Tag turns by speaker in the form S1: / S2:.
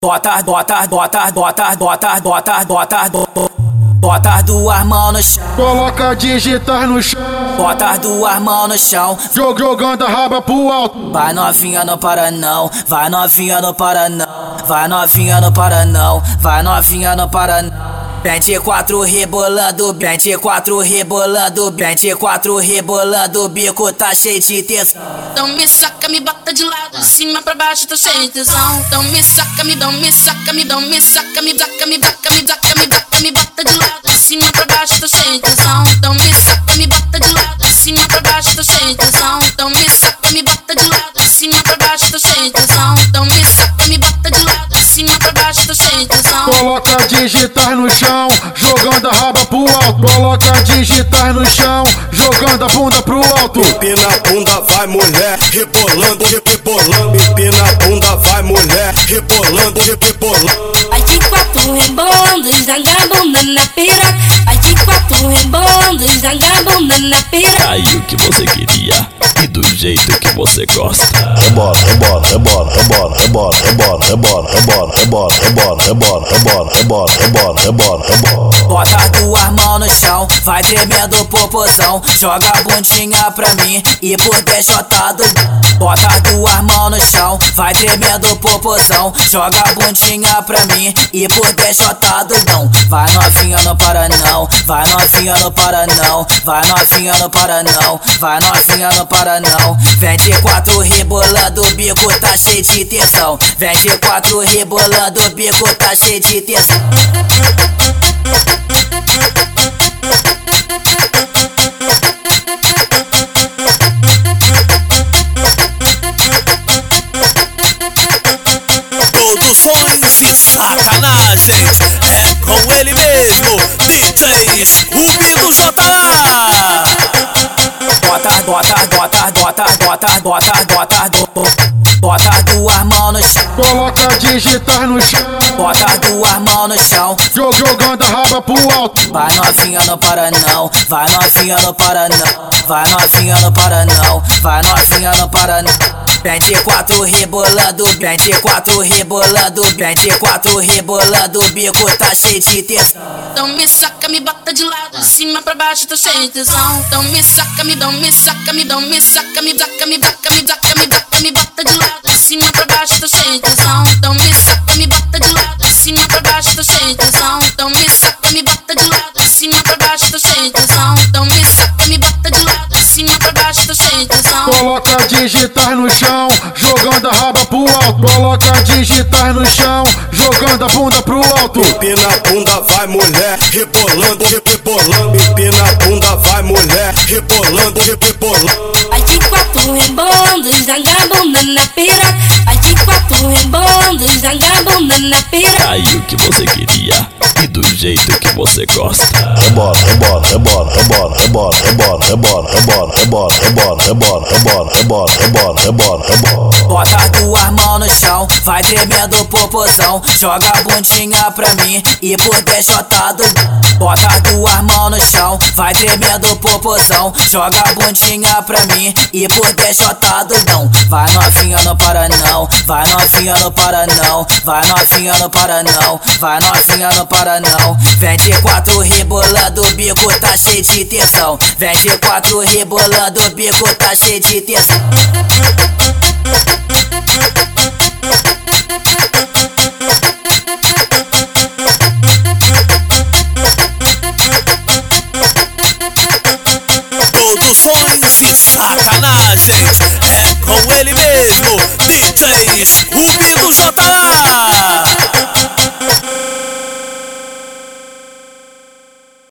S1: Bota, bota, bota, bota, bota, bota, bota, bota duas mãos no chão.
S2: Coloca digitar no chão.
S1: Bota duas mãos no chão.
S2: Jog, jogando a raba pro alto.
S1: Vai novinha no para não, vai novinha no para não, vai novinha no para não, vai novinha no para Pente quatro rebolando, pente quatro rebolando, pente quatro rebolando, bico tá cheio de tesão.
S3: Então me saca, me bota de lado, de cima pra baixo, tô cheio de tesão. Então me saca, me dão, me saca, me dão, me saca, me saca, me saca, me saca,
S2: Coloca digitar no chão, jogando a raba pro alto. Coloca digitar no chão, jogando a bunda pro alto.
S4: Empina a bunda, vai mulher, rebolando, rebolando. Empina a bunda, vai mulher, rebolando, rebolando.
S3: Vai de quatro rebolando, joga a bunda na piroca. Vai de quatro rebolando, joga a bunda na piroca.
S5: Aí o que você queria e do jeito que você gosta.
S6: Rebola, rebola, rebola, rebola, rebola, rebola, rebola, rebola, rebola, rebola, rebola, rebola, rebola, rebola, rebola, rebola.
S1: Bota duas mãos no chão, vai tremendo popozão. Joga a bundinha pra mim e por deixotado. Bota duas mãos no chão, vai tremendo popozão. Joga a bundinha pra mim e por deixotado não. Vai novinha no para não, vai novinha no para não, vai novinha no para não, vai novinha no para não. 24 rebolando, o bico tá cheio de tesão. 24 rebolando, o bico tá cheio de tesão.
S5: Produções de sacanagem
S1: bota, bota, bota, bota, bota, duas mãos no chão.
S2: Coloca digitar no chão,
S1: Bota duas mãos no chão.
S2: jog, jogando a raba pro alto.
S1: Vai novinha no para não, vai novinha no para não, vai novinha no para não, vai novinha no para não. Pente quatro rebolando, pente quatro rebolando, pente quatro rebolando, o bico tá cheio de tesão.
S3: Então me saca, me bota de de cima pra baixo, tô cheio de tesão. Então me saca, me dão, me saca, me dão, me saca, me saca, me saca, me saca, me saca, me bota de lado, de cima pra baixo, tô cheio de tesão. Então me saca, me bota de lado, de cima pra baixo, tô cheio de tesão. Então me saca, me bota de lado, de cima pra baixo, tô cheio de tesão. Então me saca, me bota de lado, de cima pra baixo, tô cheio de tesão.
S2: Coloca digitar no chão, jogando a raba pro alto. Coloca digitar no chão, jogando a bunda pro alto.
S4: Empina a bunda, vai mulher, rebolando, rebolando. Rebolando, rebolando.
S3: Vai de quatro rebolando, joga a bunda na piroca. Vai de quatro rebolando, joga a bunda na piroca.
S5: Aí o que você queria e do jeito que você gosta.
S6: Rebola, rebola, rebola, rebola, rebola, rebola, rebola, rebola, rebola, rebola, rebola, rebola, rebola, rebola, rebola, rebola.
S1: Bota duas mãos no chão, vai tremendo popozão. Joga a bundinha pra mim e por deixotado. Bota duas mãos no chão, vai tremendo popozão. Joga a bundinha pra mim e por deixotado não. Vai novinha no para não, vai novinha no para não, vai novinha no para não, vai novinha no para não. 24 rebolando, o bico tá cheio de tesão. 24 rebolando, o bico tá cheio de tesão.
S5: Produções de sacanagem é com ele mesmo, DJ Rubi